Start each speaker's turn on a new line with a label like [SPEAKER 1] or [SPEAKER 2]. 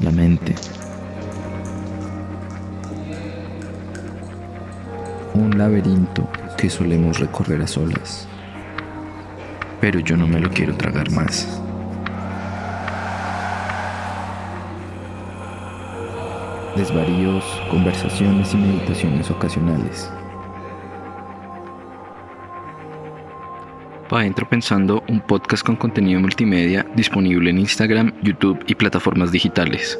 [SPEAKER 1] la mente. Un laberinto que solemos recorrer a solas. Pero yo no me lo quiero tragar más. Desvaríos, conversaciones y meditaciones ocasionales Pa' Adentro Pensando, un podcast con contenido multimedia disponible en Instagram, YouTube y plataformas digitales.